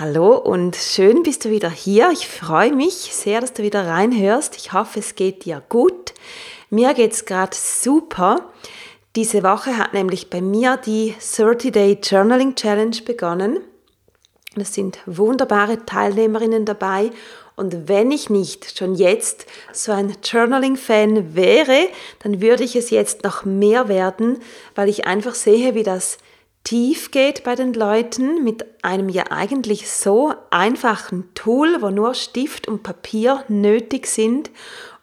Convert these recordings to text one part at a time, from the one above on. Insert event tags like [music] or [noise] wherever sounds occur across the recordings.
Hallo und schön bist du wieder hier. Ich freue mich sehr, dass du wieder reinhörst. Ich hoffe, es geht dir gut. Mir geht es gerade super. Diese Woche hat nämlich bei mir die 30-Day Journaling Challenge begonnen. Es sind wunderbare Teilnehmerinnen dabei und wenn ich nicht schon jetzt so ein Journaling-Fan wäre, dann würde ich es jetzt noch mehr werden, weil ich einfach sehe, wie das tief geht bei den Leuten mit einem ja eigentlich so einfachen Tool, wo nur Stift und Papier nötig sind.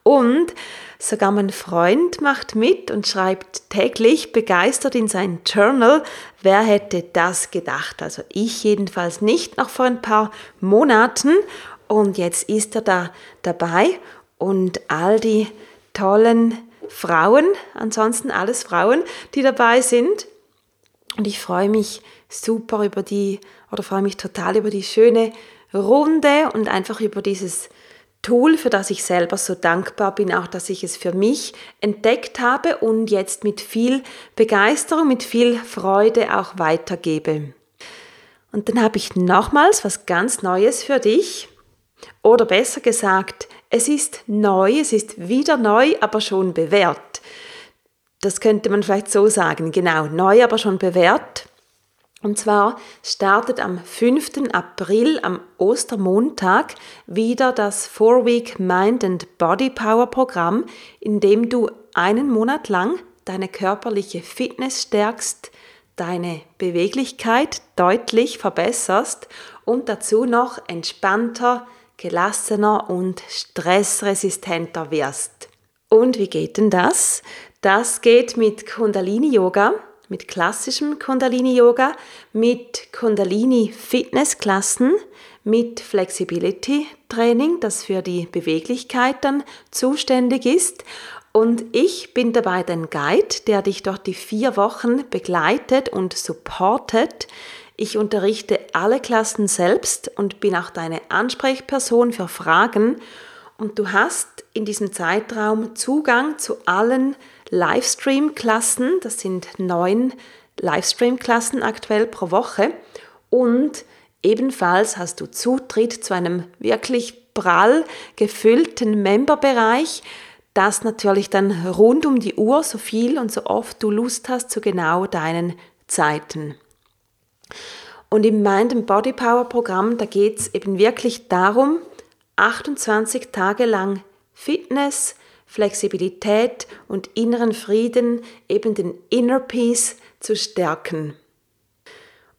Und sogar mein Freund macht mit und schreibt täglich begeistert in sein Journal, wer hätte das gedacht? Also ich jedenfalls nicht, noch vor ein paar Monaten. Und jetzt ist er da dabei. Und all die tollen Frauen, ansonsten alles Frauen, die dabei sind, und ich freue mich super über die, oder freue mich total über die schöne Runde und einfach über dieses Tool, für das ich selber so dankbar bin, auch dass ich es für mich entdeckt habe und jetzt mit viel Begeisterung, mit viel Freude auch weitergebe. Und dann habe ich nochmals was ganz Neues für dich. Oder besser gesagt, es ist neu, es ist wieder neu, aber schon bewährt. Das könnte man vielleicht so sagen, genau, neu aber schon bewährt. Und zwar startet am 5. April, am Ostermontag, wieder das Four-Week Mind and Body Power Programm, in dem du einen Monat lang deine körperliche Fitness stärkst, deine Beweglichkeit deutlich verbesserst und dazu noch entspannter, gelassener und stressresistenter wirst. Und wie geht denn das? Das geht mit Kundalini-Yoga, mit klassischem Kundalini-Yoga, mit Kundalini-Fitnessklassen, mit Flexibility-Training, das für die Beweglichkeit dann zuständig ist. Und ich bin dabei dein Guide, der dich durch die vier Wochen begleitet und supportet. Ich unterrichte alle Klassen selbst und bin auch deine Ansprechperson für Fragen. Und du hast in diesem Zeitraum Zugang zu allen Livestream-Klassen. Das sind neun Livestream-Klassen aktuell pro Woche. Und ebenfalls hast du Zutritt zu einem wirklich prall gefüllten Memberbereich, das natürlich dann rund um die Uhr so viel und so oft du Lust hast zu genau deinen Zeiten. Und im Mind and Body Power Programm, da geht es eben wirklich darum, 28 Tage lang Fitness, Flexibilität und inneren Frieden, eben den Inner Peace zu stärken.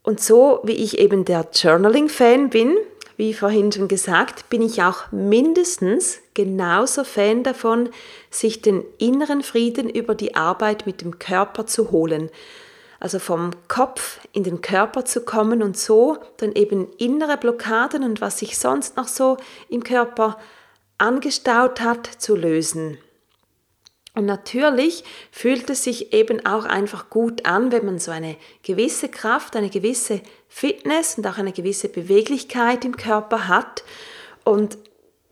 Und so wie ich eben der Journaling-Fan bin, wie vorhin schon gesagt, bin ich auch mindestens genauso Fan davon, sich den inneren Frieden über die Arbeit mit dem Körper zu holen. Also vom Kopf in den Körper zu kommen und so dann eben innere Blockaden und was sich sonst noch so im Körper angestaut hat, zu lösen. Und natürlich fühlt es sich eben auch einfach gut an, wenn man so eine gewisse Kraft, eine gewisse Fitness und auch eine gewisse Beweglichkeit im Körper hat. Und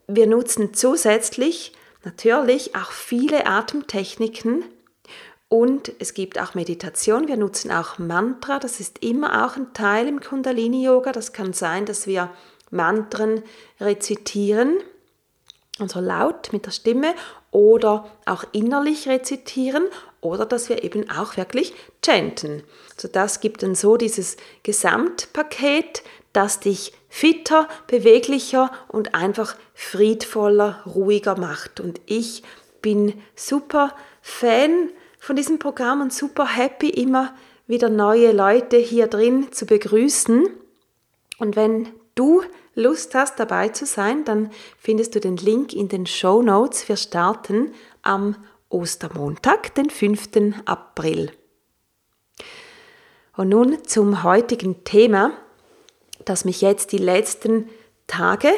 wir nutzen zusätzlich natürlich auch viele Atemtechniken und es gibt auch Meditation. Wir nutzen auch Mantra. Das ist immer auch ein Teil im Kundalini-Yoga. Das kann sein, dass wir Mantren rezitieren also laut mit der Stimme oder auch innerlich rezitieren oder dass wir eben auch wirklich chanten. So das gibt dann so dieses Gesamtpaket, das dich fitter, beweglicher und einfach friedvoller, ruhiger macht. Und ich bin super Fan von diesem Programm und super happy, immer wieder neue Leute hier drin zu begrüßen. Und wenn du Lust hast, dabei zu sein, dann findest du den Link in den Show Notes. Wir starten am Ostermontag, den 5. April. Und nun zum heutigen Thema, das mich jetzt die letzten Tage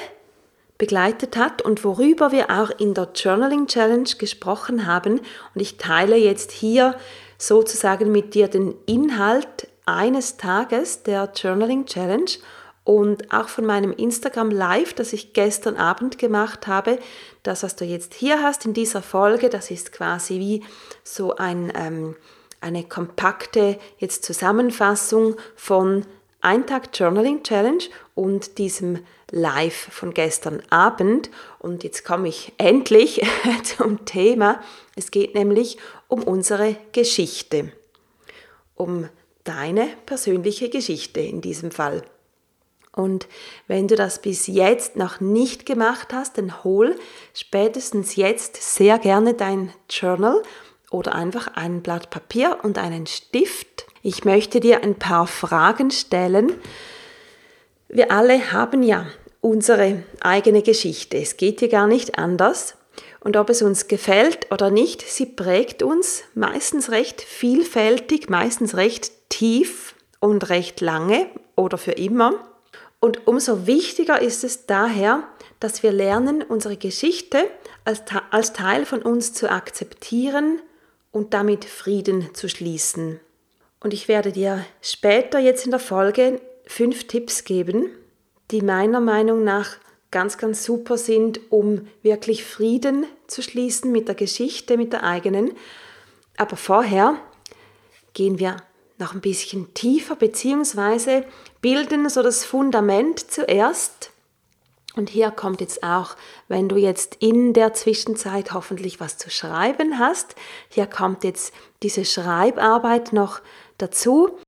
begleitet hat und worüber wir auch in der Journaling Challenge gesprochen haben. Und ich teile jetzt hier sozusagen mit dir den Inhalt eines Tages der Journaling Challenge und auch von meinem Instagram Live, das ich gestern Abend gemacht habe. Das, was du jetzt hier hast in dieser Folge, das ist quasi wie so ein, ähm, eine kompakte jetzt Zusammenfassung von ein Tag Journaling Challenge und diesem Live von gestern Abend. Und jetzt komme ich endlich [laughs] zum Thema. Es geht nämlich um unsere Geschichte, um deine persönliche Geschichte in diesem Fall. Und wenn du das bis jetzt noch nicht gemacht hast, dann hol spätestens jetzt sehr gerne dein Journal oder einfach ein Blatt Papier und einen Stift. Ich möchte dir ein paar Fragen stellen. Wir alle haben ja unsere eigene Geschichte. Es geht hier gar nicht anders. Und ob es uns gefällt oder nicht, sie prägt uns meistens recht vielfältig, meistens recht tief und recht lange oder für immer. Und umso wichtiger ist es daher, dass wir lernen, unsere Geschichte als, als Teil von uns zu akzeptieren und damit Frieden zu schließen. Und ich werde dir später jetzt in der Folge fünf Tipps geben, die meiner Meinung nach ganz, ganz super sind, um wirklich Frieden zu schließen mit der Geschichte, mit der eigenen. Aber vorher gehen wir noch ein bisschen tiefer, beziehungsweise bilden so das Fundament zuerst. Und hier kommt jetzt auch, wenn du jetzt in der Zwischenzeit hoffentlich was zu schreiben hast, hier kommt jetzt diese Schreibarbeit noch dazu.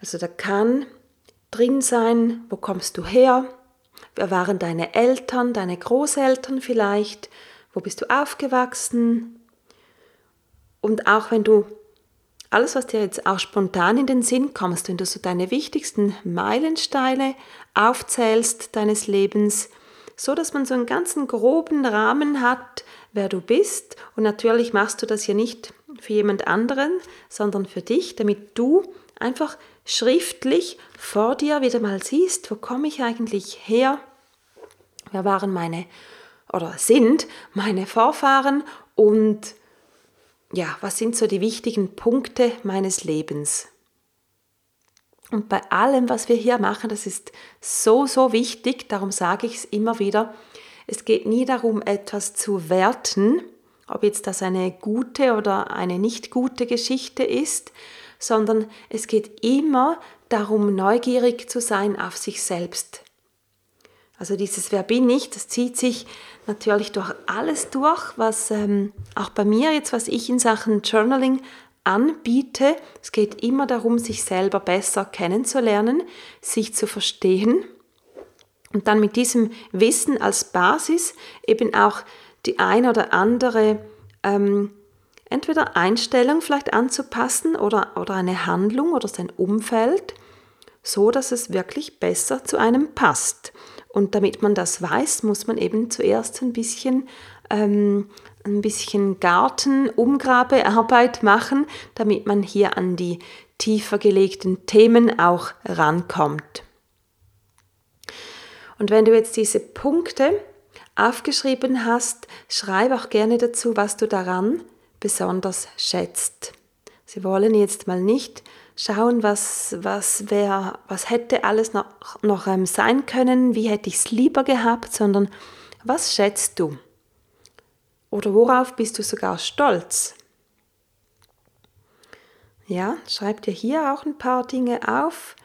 Also da kann drin sein, wo kommst du her? Wer waren deine Eltern, deine Großeltern vielleicht? Wo bist du aufgewachsen? Und auch wenn du alles, was dir jetzt auch spontan in den Sinn kommst, wenn du so deine wichtigsten Meilensteine aufzählst deines Lebens, so dass man so einen ganzen groben Rahmen hat, wer du bist. Und natürlich machst du das ja nicht für jemand anderen, sondern für dich, damit du einfach schriftlich vor dir wieder mal siehst, wo komme ich eigentlich her? Wer waren meine oder sind meine Vorfahren und ja, was sind so die wichtigen Punkte meines Lebens? Und bei allem, was wir hier machen, das ist so, so wichtig, darum sage ich es immer wieder, es geht nie darum, etwas zu werten, ob jetzt das eine gute oder eine nicht gute Geschichte ist, sondern es geht immer darum, neugierig zu sein auf sich selbst. Also dieses Wer bin ich, das zieht sich natürlich durch alles durch, was ähm, auch bei mir jetzt, was ich in Sachen Journaling anbiete. Es geht immer darum, sich selber besser kennenzulernen, sich zu verstehen und dann mit diesem Wissen als Basis eben auch die ein oder andere ähm, entweder Einstellung vielleicht anzupassen oder, oder eine Handlung oder sein Umfeld, so dass es wirklich besser zu einem passt. Und damit man das weiß, muss man eben zuerst ein bisschen, ähm, ein bisschen Garten-Umgrabearbeit machen, damit man hier an die tiefer gelegten Themen auch rankommt. Und wenn du jetzt diese Punkte aufgeschrieben hast, schreib auch gerne dazu, was du daran besonders schätzt. Sie wollen jetzt mal nicht schauen, was, was, wär, was hätte alles noch, noch ähm, sein können, wie hätte ich es lieber gehabt, sondern was schätzt du? Oder worauf bist du sogar stolz? Ja, schreib dir hier auch ein paar Dinge auf,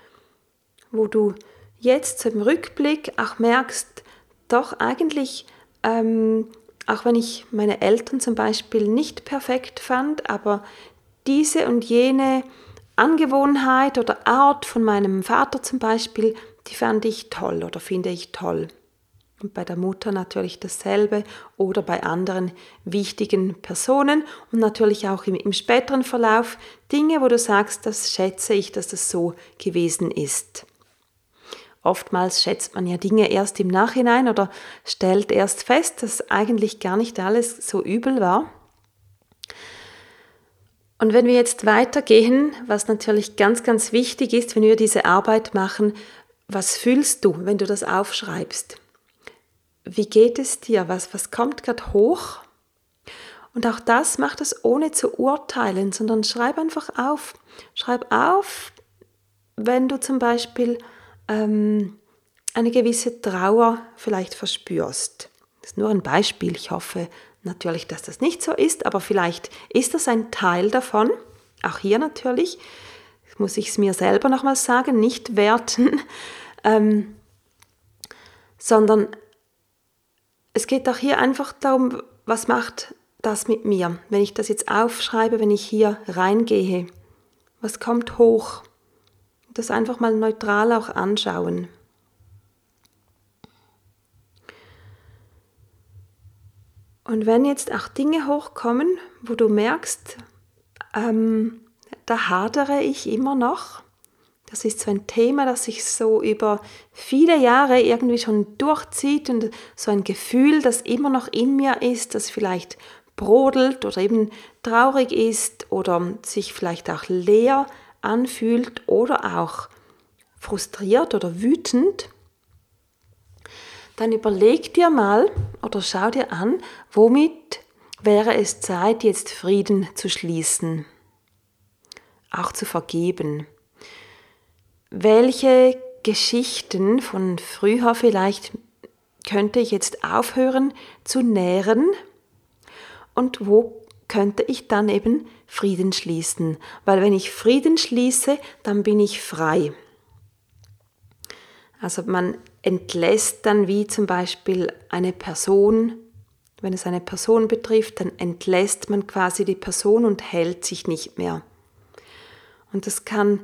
wo du jetzt im Rückblick auch merkst, doch eigentlich ähm, auch wenn ich meine Eltern zum Beispiel nicht perfekt fand, aber diese und jene Angewohnheit oder Art von meinem Vater zum Beispiel, die fand ich toll oder finde ich toll. Und bei der Mutter natürlich dasselbe oder bei anderen wichtigen Personen und natürlich auch im, im späteren Verlauf Dinge, wo du sagst, das schätze ich, dass das so gewesen ist. Oftmals schätzt man ja Dinge erst im Nachhinein oder stellt erst fest, dass eigentlich gar nicht alles so übel war. Und wenn wir jetzt weitergehen, was natürlich ganz, ganz wichtig ist, wenn wir diese Arbeit machen, was fühlst du, wenn du das aufschreibst? Wie geht es dir? Was, was kommt gerade hoch? Und auch das macht es ohne zu urteilen, sondern schreib einfach auf. Schreib auf, wenn du zum Beispiel ähm, eine gewisse Trauer vielleicht verspürst. Das ist nur ein Beispiel. Ich hoffe natürlich, dass das nicht so ist, aber vielleicht ist das ein Teil davon. Auch hier natürlich muss ich es mir selber nochmal sagen, nicht werten, [laughs] ähm, sondern es geht auch hier einfach darum, was macht das mit mir, wenn ich das jetzt aufschreibe, wenn ich hier reingehe. Was kommt hoch? Das einfach mal neutral auch anschauen. Und wenn jetzt auch Dinge hochkommen, wo du merkst, ähm, da hadere ich immer noch, das ist so ein Thema, das sich so über viele Jahre irgendwie schon durchzieht und so ein Gefühl, das immer noch in mir ist, das vielleicht brodelt oder eben traurig ist oder sich vielleicht auch leer anfühlt oder auch frustriert oder wütend, dann überleg dir mal oder schau dir an, womit wäre es Zeit, jetzt Frieden zu schließen, auch zu vergeben. Welche Geschichten von früher vielleicht könnte ich jetzt aufhören zu nähren und wo könnte ich dann eben Frieden schließen. Weil wenn ich Frieden schließe, dann bin ich frei. Also man entlässt dann wie zum Beispiel eine Person, wenn es eine Person betrifft, dann entlässt man quasi die Person und hält sich nicht mehr. Und das kann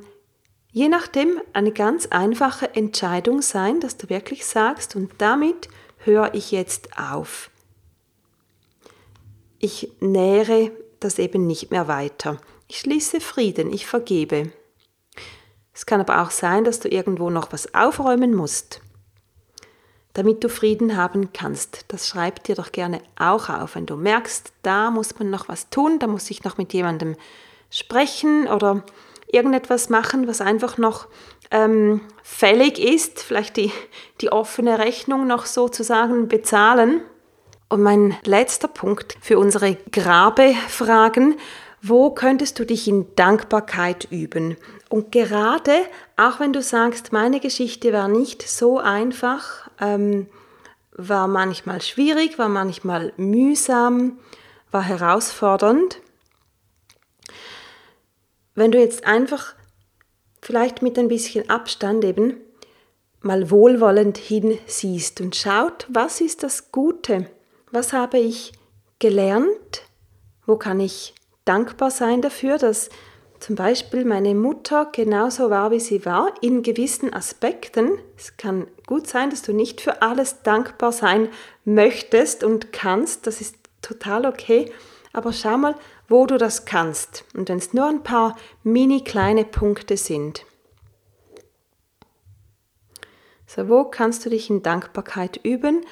je nachdem eine ganz einfache Entscheidung sein, dass du wirklich sagst, und damit höre ich jetzt auf ich nähere das eben nicht mehr weiter. Ich schließe Frieden, ich vergebe. Es kann aber auch sein, dass du irgendwo noch was aufräumen musst, damit du Frieden haben kannst. Das schreib dir doch gerne auch auf, wenn du merkst, da muss man noch was tun, da muss ich noch mit jemandem sprechen oder irgendetwas machen, was einfach noch ähm, fällig ist, vielleicht die, die offene Rechnung noch sozusagen bezahlen. Und mein letzter Punkt für unsere Grabefragen, wo könntest du dich in Dankbarkeit üben? Und gerade, auch wenn du sagst, meine Geschichte war nicht so einfach, ähm, war manchmal schwierig, war manchmal mühsam, war herausfordernd. Wenn du jetzt einfach vielleicht mit ein bisschen Abstand eben mal wohlwollend hinsiehst und schaut, was ist das Gute? Was habe ich gelernt? Wo kann ich dankbar sein dafür, dass zum Beispiel meine Mutter genauso war, wie sie war, in gewissen Aspekten. Es kann gut sein, dass du nicht für alles dankbar sein möchtest und kannst. Das ist total okay. Aber schau mal, wo du das kannst. Und wenn es nur ein paar mini kleine Punkte sind. So, wo kannst du dich in Dankbarkeit üben?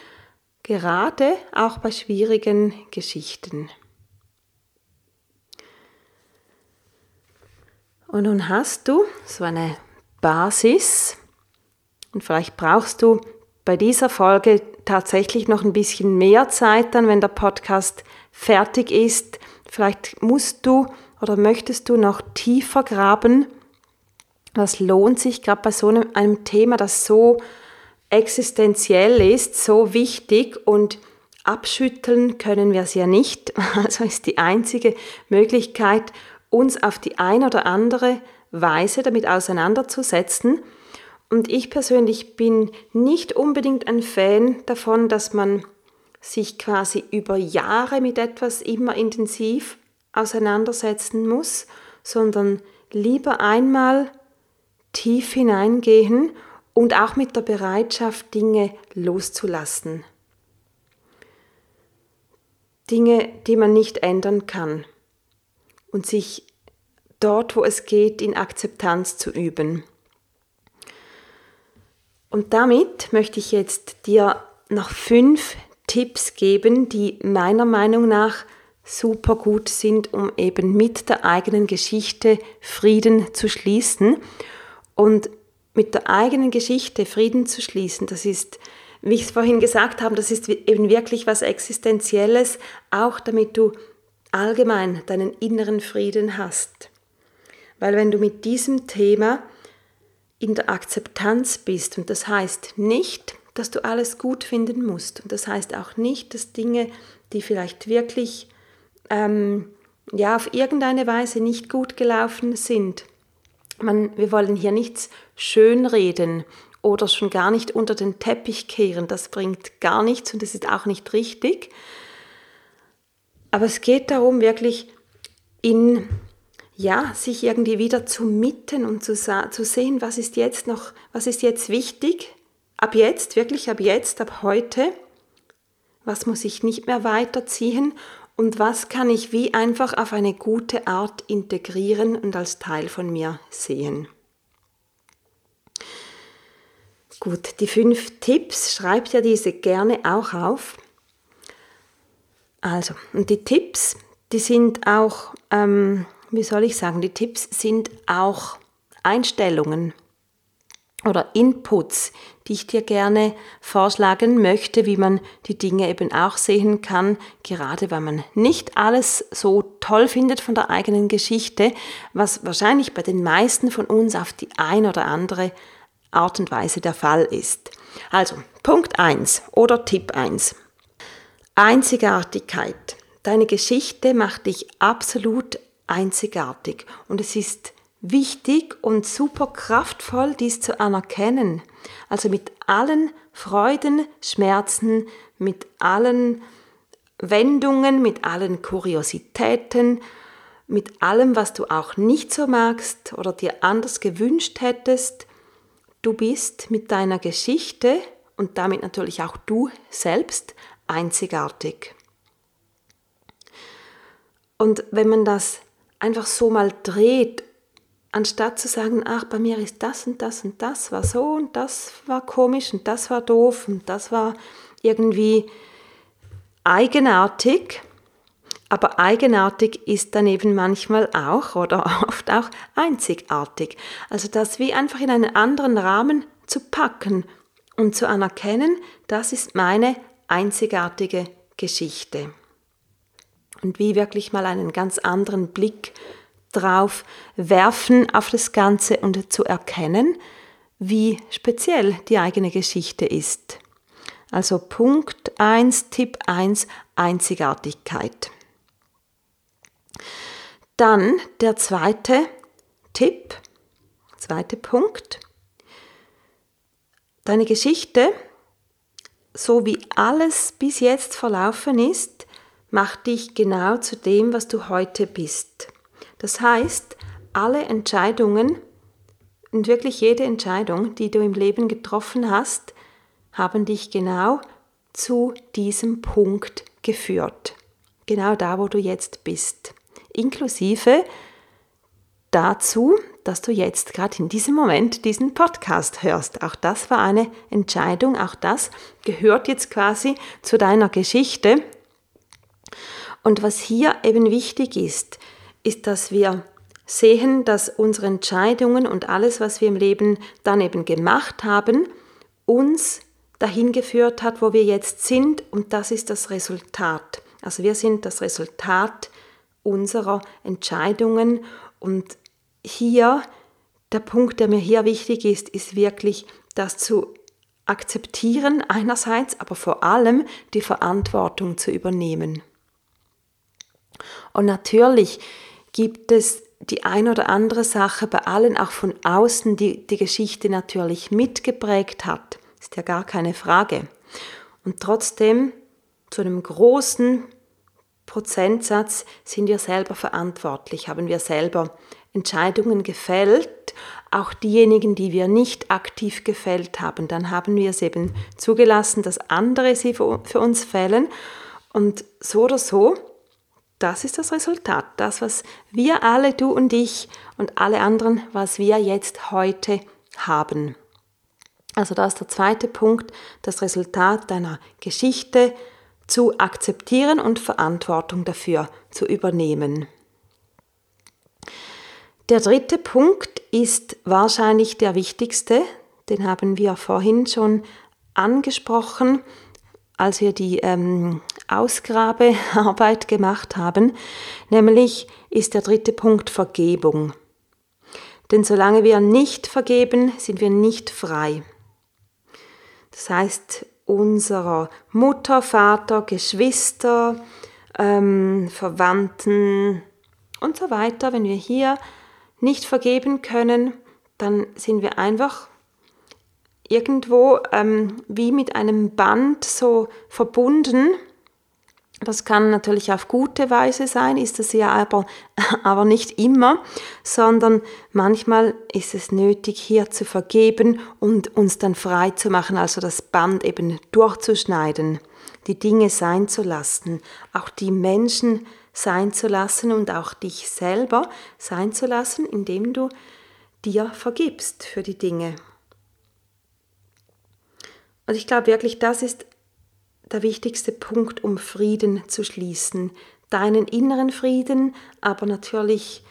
Gerade auch bei schwierigen Geschichten. Und nun hast du so eine Basis und vielleicht brauchst du bei dieser Folge tatsächlich noch ein bisschen mehr Zeit dann, wenn der Podcast fertig ist. Vielleicht musst du oder möchtest du noch tiefer graben. Das lohnt sich gerade bei so einem, einem Thema, das so existenziell ist, so wichtig und abschütteln können wir es ja nicht. [laughs] Also ist die einzige Möglichkeit, uns auf die eine oder andere Weise damit auseinanderzusetzen. Und ich persönlich bin nicht unbedingt ein Fan davon, dass man sich quasi über Jahre mit etwas immer intensiv auseinandersetzen muss, sondern lieber einmal tief hineingehen und auch mit der Bereitschaft, Dinge loszulassen. Dinge, die man nicht ändern kann und sich dort, wo es geht, in Akzeptanz zu üben. Und damit möchte ich jetzt dir noch fünf Tipps geben, die meiner Meinung nach super gut sind, um eben mit der eigenen Geschichte Frieden zu schließen. Und mit der eigenen Geschichte Frieden zu schließen, das ist, wie ich es vorhin gesagt habe, das ist eben wirklich was Existenzielles, auch damit du allgemein deinen inneren Frieden hast. Weil wenn du mit diesem Thema in der Akzeptanz bist, und das heißt nicht, dass du alles gut finden musst, und das heißt auch nicht, dass Dinge, die vielleicht wirklich ähm, ja, auf irgendeine Weise nicht gut gelaufen sind. Man, wir wollen hier nichts schönreden oder schon gar nicht unter den Teppich kehren. Das bringt gar nichts und das ist auch nicht richtig. Aber es geht darum, wirklich in, ja, sich irgendwie wieder zu mitten und zu, zu sehen, was ist jetzt noch, was ist jetzt wichtig, ab jetzt, wirklich ab jetzt, ab heute, was muss ich nicht mehr weiterziehen und was kann ich wie einfach auf eine gute Art integrieren und als Teil von mir sehen. Gut, die fünf Tipps, schreibt ja diese gerne auch auf. Also, und die Tipps, die sind auch, ähm, wie soll ich sagen, die Tipps sind auch Einstellungen oder Inputs, die ich dir gerne vorschlagen möchte, wie man die Dinge eben auch sehen kann, gerade weil man nicht alles so toll findet von der eigenen Geschichte, was wahrscheinlich bei den meisten von uns auf die ein oder andere Art und Weise der Fall ist. Also, Punkt 1 oder Tipp 1. Einzigartigkeit. Deine Geschichte macht dich absolut einzigartig und es ist wichtig und super kraftvoll, dies zu anerkennen. Also mit allen Freuden, Schmerzen, mit allen Wendungen, mit allen Kuriositäten, mit allem, was du auch nicht so magst oder dir anders gewünscht hättest. Du bist mit deiner Geschichte und damit natürlich auch du selbst einzigartig. Und wenn man das einfach so mal dreht anstatt zu sagen, ach, bei mir ist das und das und das war so und das war komisch und das war doof und das war irgendwie eigenartig, aber eigenartig ist dann eben manchmal auch oder [laughs] oft auch einzigartig. Also das wie einfach in einen anderen Rahmen zu packen und zu anerkennen, das ist meine einzigartige Geschichte. Und wie wirklich mal einen ganz anderen Blick drauf werfen auf das Ganze und zu erkennen, wie speziell die eigene Geschichte ist. Also Punkt 1, Tipp 1, Einzigartigkeit. Dann der zweite Tipp, zweite Punkt. Deine Geschichte, so wie alles bis jetzt verlaufen ist, macht dich genau zu dem, was du heute bist. Das heißt, alle Entscheidungen und wirklich jede Entscheidung, die du im Leben getroffen hast, haben dich genau zu diesem Punkt geführt. Genau da, wo du jetzt bist. Inklusive dazu, dass du jetzt gerade in diesem Moment diesen Podcast hörst. Auch das war eine Entscheidung, auch das gehört jetzt quasi zu deiner Geschichte. Und was hier eben wichtig ist, ist, dass wir sehen, dass unsere Entscheidungen und alles, was wir im Leben dann eben gemacht haben, uns dahin geführt hat, wo wir jetzt sind und das ist das Resultat. Also wir sind das Resultat unserer Entscheidungen und hier der Punkt, der mir hier wichtig ist, ist wirklich das zu akzeptieren einerseits, aber vor allem die Verantwortung zu übernehmen. Und natürlich gibt es die ein oder andere Sache bei allen auch von außen, die die Geschichte natürlich mitgeprägt hat. Ist ja gar keine Frage. Und trotzdem zu einem großen Prozentsatz sind wir selber verantwortlich, haben wir selber Entscheidungen gefällt, auch diejenigen, die wir nicht aktiv gefällt haben, dann haben wir es eben zugelassen, dass andere sie für uns fällen. Und so oder so, das ist das Resultat. Das, was wir alle, du und ich und alle anderen, was wir jetzt heute haben. Also das ist der zweite Punkt, das Resultat deiner Geschichte zu akzeptieren und Verantwortung dafür zu übernehmen. Der dritte Punkt ist wahrscheinlich der wichtigste, den haben wir vorhin schon angesprochen, als wir die ähm, Ausgrabearbeit [laughs] gemacht haben, nämlich ist der dritte Punkt Vergebung. Denn solange wir nicht vergeben, sind wir nicht frei. Das heißt, unserer Mutter, Vater, Geschwister, ähm, Verwandten und so weiter, wenn wir hier nicht vergeben können, dann sind wir einfach irgendwo ähm, wie mit einem Band so verbunden. Das kann natürlich auf gute Weise sein, ist es ja aber, [laughs] aber nicht immer, sondern manchmal ist es nötig, hier zu vergeben und uns dann frei zu machen, also das Band eben durchzuschneiden, die Dinge sein zu lassen, auch die Menschen sein zu lassen und auch dich selber sein zu lassen, indem du dir vergibst für die Dinge. Und ich glaube wirklich, das ist der wichtigste Punkt, um Frieden zu schließen. Deinen inneren Frieden, aber natürlich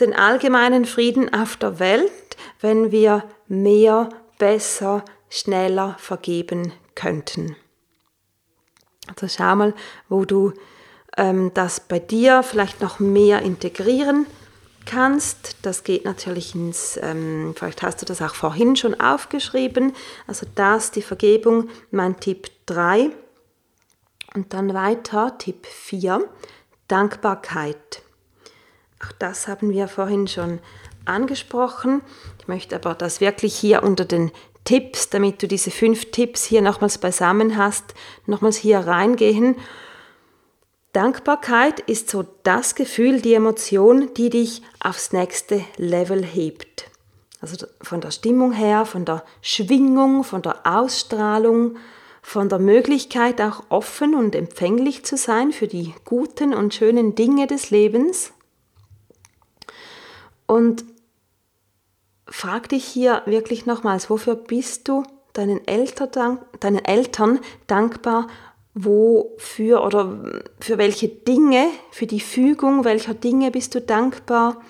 den allgemeinen Frieden auf der Welt, wenn wir mehr, besser, schneller vergeben könnten. Also schau mal, wo du ähm, das bei dir vielleicht noch mehr integrieren kannst. Das geht natürlich ins, ähm, vielleicht hast du das auch vorhin schon aufgeschrieben. Also das, die Vergebung, mein Tipp 3. Und dann weiter, Tipp 4, Dankbarkeit. Auch das haben wir vorhin schon angesprochen. Ich möchte aber das wirklich hier unter den Tipps, damit du diese fünf Tipps hier nochmals beisammen hast, nochmals hier reingehen Dankbarkeit ist so das Gefühl, die Emotion, die dich aufs nächste Level hebt. Also von der Stimmung her, von der Schwingung, von der Ausstrahlung, von der Möglichkeit auch offen und empfänglich zu sein für die guten und schönen Dinge des Lebens. Und frag dich hier wirklich nochmals, wofür bist du deinen Eltern, deinen Eltern dankbar wofür oder für welche Dinge, für die Fügung welcher Dinge bist du dankbar,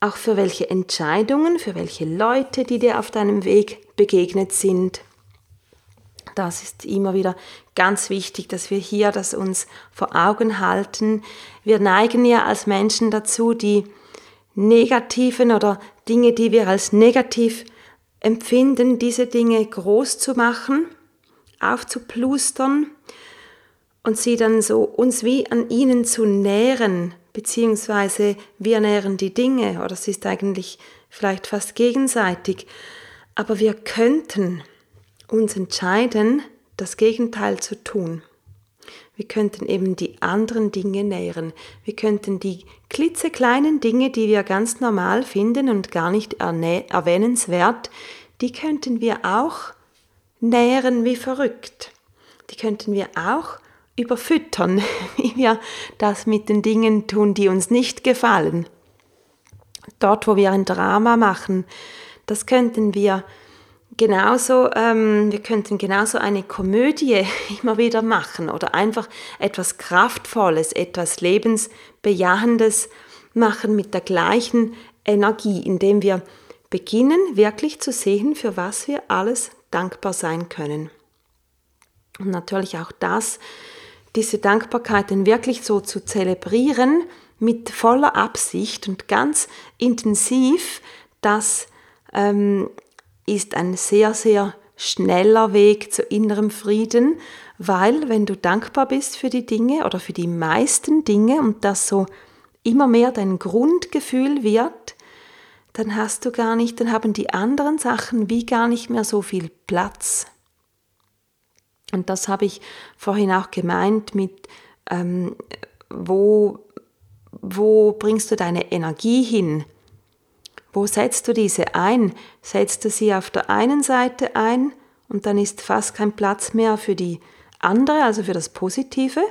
auch für welche Entscheidungen, für welche Leute, die dir auf deinem Weg begegnet sind. Das ist immer wieder ganz wichtig, dass wir hier das uns vor Augen halten. Wir neigen ja als Menschen dazu, die negativen oder Dinge, die wir als negativ empfinden, diese Dinge groß zu machen aufzuplustern und sie dann so uns wie an ihnen zu nähren, beziehungsweise wir nähren die Dinge, oder es ist eigentlich vielleicht fast gegenseitig, aber wir könnten uns entscheiden, das Gegenteil zu tun. Wir könnten eben die anderen Dinge nähren. Wir könnten die klitzekleinen Dinge, die wir ganz normal finden und gar nicht erwähnenswert, die könnten wir auch nähren wie verrückt. Die könnten wir auch überfüttern, [laughs] wie wir das mit den Dingen tun, die uns nicht gefallen. Dort, wo wir ein Drama machen, das könnten wir genauso, ähm, wir könnten genauso eine Komödie [laughs] immer wieder machen oder einfach etwas Kraftvolles, etwas Lebensbejahendes machen mit der gleichen Energie, indem wir beginnen wirklich zu sehen, für was wir alles dankbar sein können. Und natürlich auch das, diese Dankbarkeit dann wirklich so zu zelebrieren mit voller Absicht und ganz intensiv, das ähm, ist ein sehr, sehr schneller Weg zu innerem Frieden, weil wenn du dankbar bist für die Dinge oder für die meisten Dinge und das so immer mehr dein Grundgefühl wird, dann hast du gar nicht, dann haben die anderen Sachen wie gar nicht mehr so viel Platz. Und das habe ich vorhin auch gemeint mit Ähm, wo, wo bringst du deine Energie hin? Wo setzt du diese ein? Setzt du sie auf der einen Seite ein und dann ist fast kein Platz mehr für die andere, also für das Positive,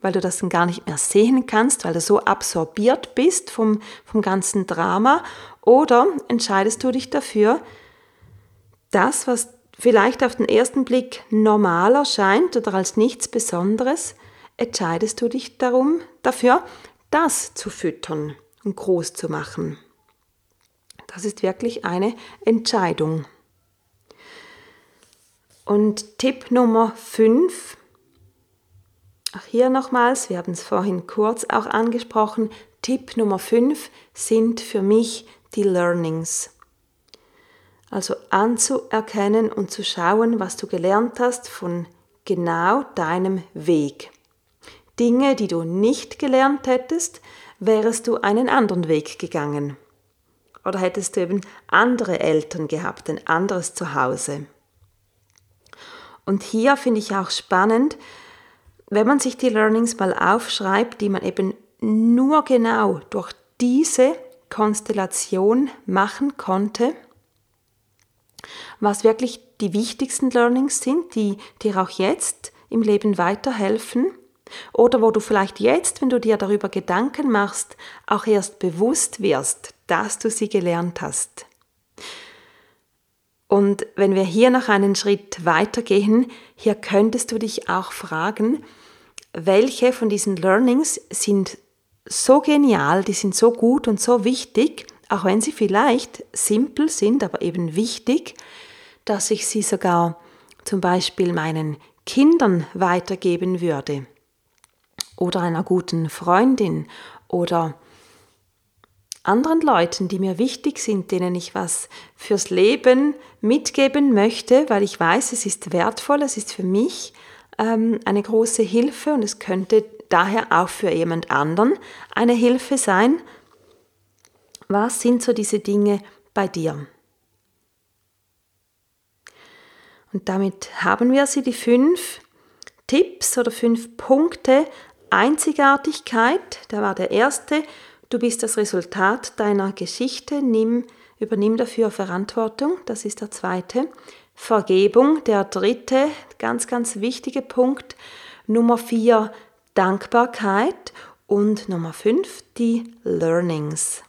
weil du das dann gar nicht mehr sehen kannst, weil du so absorbiert bist vom, vom ganzen Drama. Oder entscheidest du dich dafür, das, was vielleicht auf den ersten Blick normal erscheint oder als nichts Besonderes, entscheidest du dich darum, dafür, das zu füttern und groß zu machen. Das ist wirklich eine Entscheidung. Und Tipp Nummer 5, auch hier nochmals, wir haben es vorhin kurz auch angesprochen, Tipp Nummer 5 sind für mich die Learnings. Also anzuerkennen und zu schauen, was du gelernt hast von genau deinem Weg. Dinge, die du nicht gelernt hättest, wärest du einen anderen Weg gegangen. Oder hättest du eben andere Eltern gehabt, ein anderes Zuhause. Und hier finde ich auch spannend, wenn man sich die Learnings mal aufschreibt, die man eben nur genau durch diese Konstellation machen konnte, was wirklich die wichtigsten Learnings sind, die dir auch jetzt im Leben weiterhelfen oder wo du vielleicht jetzt, wenn du dir darüber Gedanken machst, auch erst bewusst wirst, dass du sie gelernt hast. Und wenn wir hier noch einen Schritt weitergehen, hier könntest du dich auch fragen, welche von diesen Learnings sind so genial, die sind so gut und so wichtig, auch wenn sie vielleicht simpel sind, aber eben wichtig, dass ich sie sogar zum Beispiel meinen Kindern weitergeben würde oder einer guten Freundin oder anderen Leuten, die mir wichtig sind, denen ich was fürs Leben mitgeben möchte, weil ich weiß, es ist wertvoll, es ist für mich ähm, eine große Hilfe und es könnte daher auch für jemand anderen eine Hilfe sein. Was sind so diese Dinge bei dir? Und damit haben wir sie, die fünf Tipps oder fünf Punkte, Einzigartigkeit, da war der erste, du bist das Resultat deiner Geschichte, nimm, übernimm dafür Verantwortung, das ist der zweite. Vergebung, der dritte, ganz, ganz wichtige Punkt. Nummer vier, Dankbarkeit und Nummer fünf, die Learnings.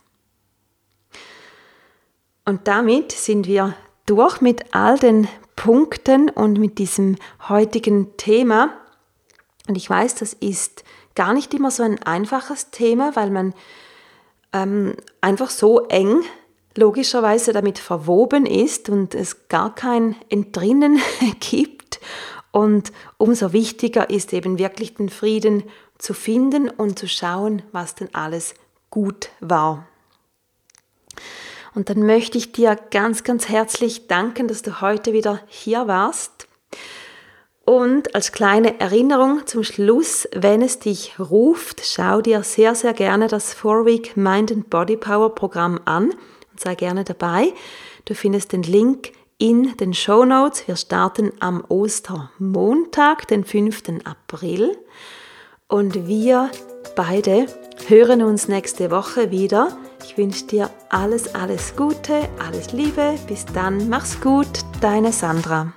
Und damit sind wir durch mit all den Punkten und mit diesem heutigen Thema. Und ich weiß, das ist gar nicht immer so ein einfaches Thema, weil man ähm, einfach so eng logischerweise damit verwoben ist und es gar kein Entrinnen [laughs] gibt. Und umso wichtiger ist eben wirklich den Frieden zu finden und zu schauen, was denn alles gut war. Und dann möchte ich dir ganz, ganz herzlich danken, dass du heute wieder hier warst. Und als kleine Erinnerung zum Schluss, wenn es dich ruft, schau dir sehr, sehr gerne das Four-Week Mind and Body Power Programm an und sei gerne dabei. Du findest den Link in den Show Notes. Wir starten am Ostermontag, den 5. April. Und wir beide hören uns nächste Woche wieder. Ich wünsche dir alles, alles Gute, alles Liebe. Bis dann, mach's gut, deine Sandra.